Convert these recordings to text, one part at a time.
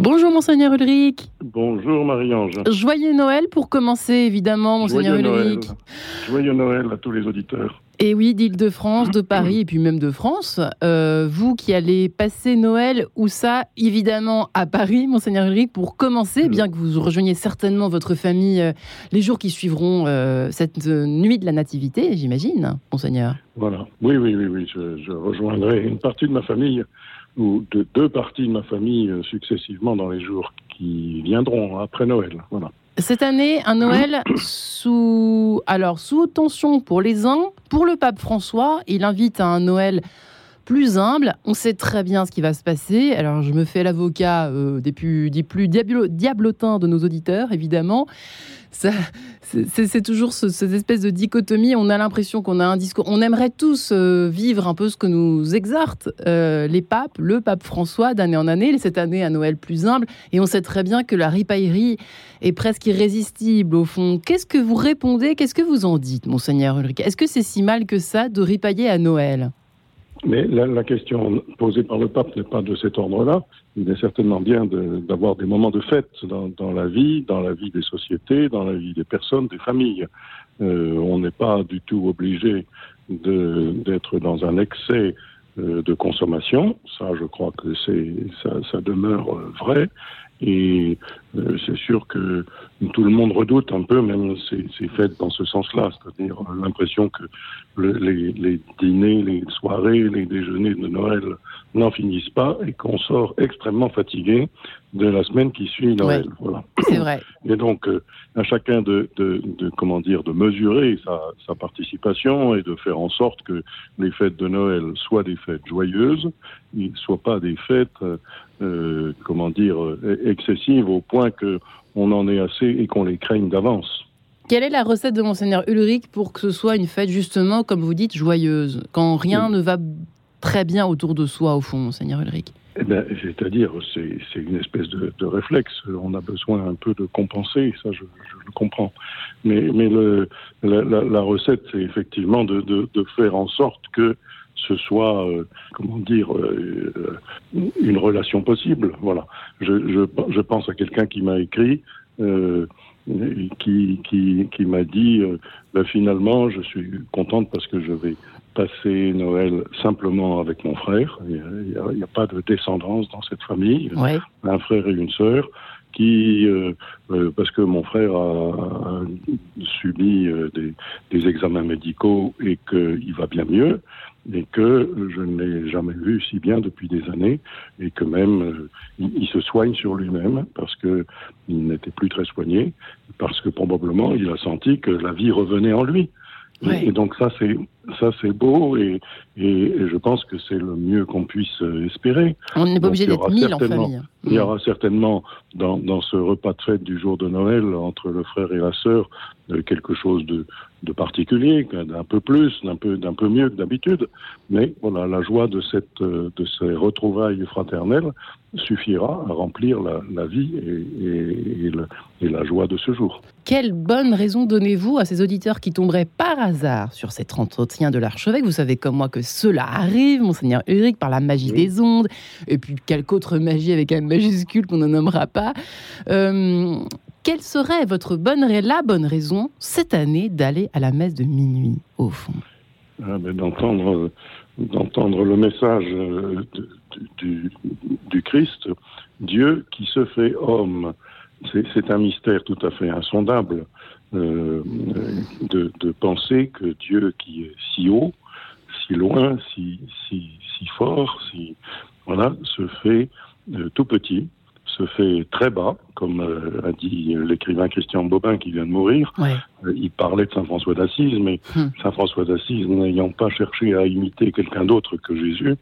Bonjour Monseigneur Ulrich. Bonjour Marie-Ange. Joyeux Noël pour commencer évidemment Monseigneur Ulrich. Joyeux Noël à tous les auditeurs. Et oui, d'Île-de-France, de Paris et puis même de France. Euh, vous qui allez passer Noël, où ça Évidemment à Paris, Monseigneur Ulrich, pour commencer, bien que vous rejoigniez certainement votre famille euh, les jours qui suivront euh, cette nuit de la Nativité, j'imagine, Monseigneur. Voilà. Oui, oui, oui, oui. Je, je, rejoindrai une partie de ma famille, ou de deux parties de ma famille successivement dans les jours qui viendront après Noël. Voilà. Cette année, un Noël sous, alors, sous tension pour les uns. Pour le pape François, il invite à un Noël plus humble. On sait très bien ce qui va se passer. Alors, je me fais l'avocat euh, des plus, des diablotins de nos auditeurs, évidemment c'est toujours cette espèce de dichotomie. On a l'impression qu'on a un discours. On aimerait tous euh, vivre un peu ce que nous exhortent euh, les papes, le pape François d'année en année, cette année à Noël plus humble. Et on sait très bien que la ripaillerie est presque irrésistible au fond. Qu'est-ce que vous répondez? Qu'est-ce que vous en dites, monseigneur Ulrich? Est-ce que c'est si mal que ça de ripailler à Noël? Mais la, question posée par le pape n'est pas de cet ordre-là. Il est certainement bien d'avoir des moments de fête dans, la vie, dans la vie des sociétés, dans la vie des personnes, des familles. Euh, on n'est pas du tout obligé d'être dans un excès euh, de consommation. Ça, je crois que ça, ça demeure vrai. Et euh, c'est sûr que tout le monde redoute un peu même ces, fêtes dans ce sens-là, c'est-à-dire l'impression que les, les, dîners, les soirées, les déjeuners de Noël n'en finissent pas et qu'on sort extrêmement fatigué de la semaine qui suit Noël. Voilà. C'est vrai. Et donc, euh, à chacun de, de, de, comment dire, de mesurer sa, sa, participation et de faire en sorte que les fêtes de Noël soient des fêtes joyeuses, ne soient pas des fêtes, euh, comment dire, excessives au point que on en est assez et qu'on les craigne d'avance. Quelle est la recette de Monseigneur Ulrich pour que ce soit une fête justement, comme vous dites, joyeuse, quand rien ne va très bien autour de soi, au fond, Monseigneur Ulrich? Eh ben, C'est-à-dire, c'est une espèce de, réflexe. On a besoin un peu de compenser, ça je, le comprends. Mais, mais le, la, recette, c'est effectivement de, de, faire en sorte que ce soit, euh, comment dire, euh, une relation possible. Voilà. Je, je, je pense à quelqu'un qui m'a écrit. Euh, qui, qui, qui m'a dit euh, ben, finalement je suis contente parce que je vais passer Noël simplement avec mon frère. Il n'y a, a, pas de descendance dans cette famille. Ouais. Un frère et une sœur qui, euh, euh, parce que mon frère a, a subi des, des, examens médicaux et qu'il va bien mieux, et que je ne l'ai jamais vu si bien depuis des années, et que même euh, il, il, se soigne sur lui-même parce que il n'était plus très soigné, parce que probablement il a senti que la vie revenait en lui. Et, donc ça c'est ça c'est beau et, je pense que c'est le mieux qu'on puisse euh, espérer. On n'est pas obligé d'être mille en famille. Il y aura certainement dans, dans ce repas de fête du jour de Noël entre le frère et la sœur euh, quelque chose de, de particulier, d'un peu plus, d'un peu, d'un peu mieux que d'habitude. Mais voilà, la joie de cette, euh, de ces retrouvailles fraternelles suffira à remplir la, la vie et, et, et, le, et, la joie de ce jour. Quelle bonne raison donnez-vous à ces auditeurs qui tomberaient par hasard sur cet de l'archevêque Vous savez comme moi que cela arrive, monseigneur Ulrich, par la magie oui. des ondes, et puis quelque autre magie avec un majuscule qu'on ne nommera pas. Euh, quelle serait votre bonne, la bonne raison cette année d'aller à la messe de minuit, au fond? Ah, D'entendre d'entendre le message euh, du, du, Christ, Dieu qui se fait homme. C'est un mystère tout à fait insondable euh, de, de, penser que Dieu qui est si haut, si loin, si, si, si fort, si voilà, se fait euh, tout petit, se fait très bas, comme euh, a dit l'écrivain Christian Bobin qui vient de mourir. Ouais. Il parlait de Saint François d'Assise, mais hum. Saint François d'Assise n'ayant pas cherché à imiter quelqu'un d'autre que Jésus,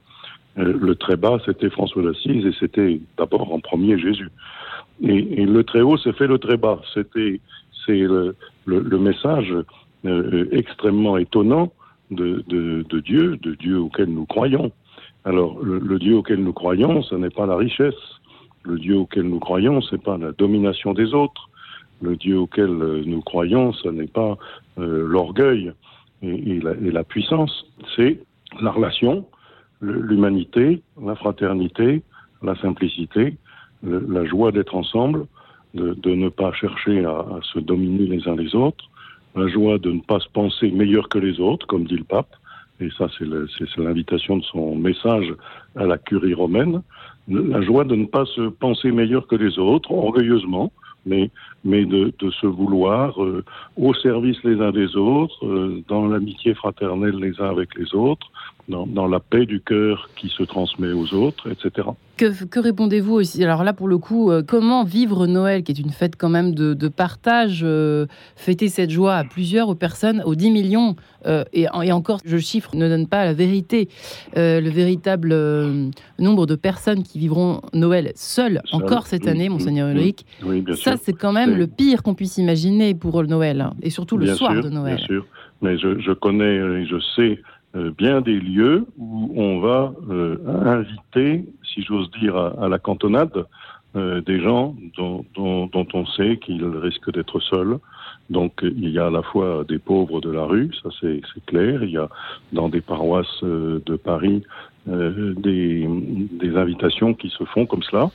le très bas c'était François d'Assise et c'était d'abord en premier Jésus. Et, et, le très haut s'est fait le très bas. C'était c'est le, message euh, extrêmement étonnant de, Dieu, de Dieu auquel nous croyons. Alors le, Dieu auquel nous croyons, ce n'est pas la richesse, le Dieu auquel nous croyons, ce n'est pas la domination des autres. Le Dieu auquel euh, nous croyons, ce n'est pas euh, l'orgueil et, la puissance, c'est la relation, l'humanité, la fraternité, la simplicité, la joie d'être ensemble, de, ne pas chercher à, se dominer les uns les autres, la joie de ne pas se penser meilleur que les autres, comme dit le pape, et ça c'est l'invitation de son message à la curie romaine, la joie de ne pas se penser meilleur que les autres, orgueilleusement, mais, mais de, se vouloir euh, au service les uns des autres, euh, dans l'amitié fraternelle les uns avec les autres, dans, la paix du cœur qui se transmet aux autres, etc. Que, répondez-vous aussi? Alors là, pour le coup, euh, comment vivre Noël, qui est une fête quand même de, partage, euh, fêter cette joie à plusieurs, aux personnes, aux 10 millions, euh, et, encore, je chiffre ne donne pas la vérité, le véritable nombre de personnes qui vivront Noël seules, encore cette année, Monseigneur Ulrich? Oui, bien Ça, c'est quand même le pire qu'on puisse imaginer pour Noël, hein, et surtout le soir de Noël. Bien sûr, mais je, je connais et je sais euh, bien des lieux où on va euh, inviter, si j'ose dire, à, la cantonade, euh, des gens dont, on sait qu'ils risquent d'être seuls. Donc il y a à la fois des pauvres de la rue, ça c'est clair. Il y a dans des paroisses de Paris des, invitations qui se font comme cela,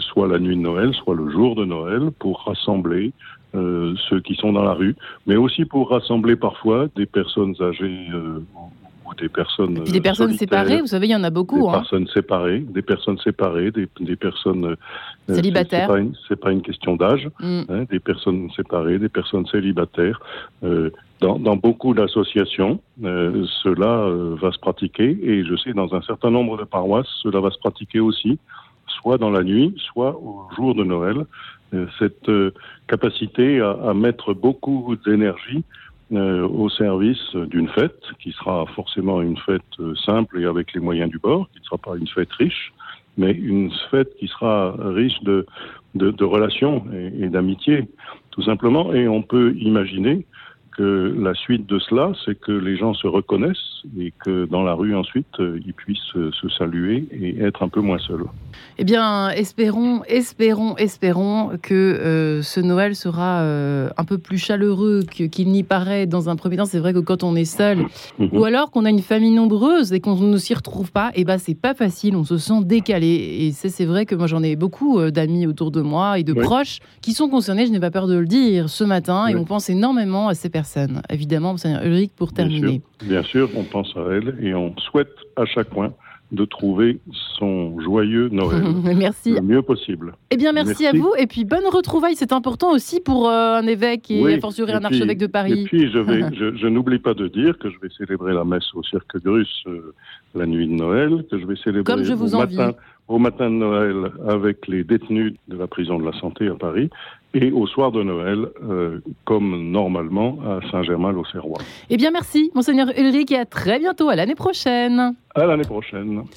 soit la nuit de Noël, soit le jour de Noël, pour rassembler ceux qui sont dans la rue, mais aussi pour rassembler parfois des personnes âgées des personnes. des personnes séparées, vous savez, il y en a beaucoup. Des hein. personnes séparées, des personnes séparées, des, personnes euh, célibataires. C'est pas, pas, une question d'âge. Mm. Hein, des personnes séparées, des personnes célibataires. Euh, dans, dans, beaucoup d'associations, euh, cela va se pratiquer, et je sais dans un certain nombre de paroisses, cela va se pratiquer aussi, soit dans la nuit, soit au jour de Noël. cette capacité à, mettre beaucoup d'énergie euh, au service d'une fête qui sera forcément une fête euh, simple et avec les moyens du bord, qui ne sera pas une fête riche, mais une fête qui sera riche de relations et, et d'amitié, tout simplement. Et on peut imaginer que la suite de cela, c'est que les gens se reconnaissent et que dans la rue ensuite, euh, ils puissent se saluer et être un peu moins seuls. Eh bien, espérons, espérons, espérons que euh, ce Noël sera euh, un peu plus chaleureux qu'il n'y paraît dans un premier temps. C'est vrai que quand on est seul, mhm. ou alors qu'on a une famille nombreuse et qu'on ne s'y retrouve pas, eh ben c'est pas facile. On se sent décalé. Et c'est vrai que moi j'en ai beaucoup d'amis autour de moi et de proches qui sont concernés. Je n'ai pas peur de le dire ce matin et on pense énormément à ces personnes Évidemment, Ulrich, pour terminer. Bien sûr, on pense à elle et on souhaite à chaque point de trouver son joyeux Noël merci. le mieux possible. Eh bien, merci, à vous. Et puis, bonne retrouvaille. C'est important aussi pour euh, un évêque et oui. un archevêque de Paris. Et puis, je, vais, je, n'oublie pas de dire que je vais célébrer la messe au Cirque de Russe euh, la nuit de Noël, que je vais célébrer Comme je vous au, matin, au matin de Noël avec les détenus de la prison de la Santé à Paris et au soir de Noël, euh, comme normalement à Saint-Germain-l'Auxerrois. Eh bien, merci, Monseigneur Ulrich, et à très bientôt, à l'année prochaine. À l'année prochaine.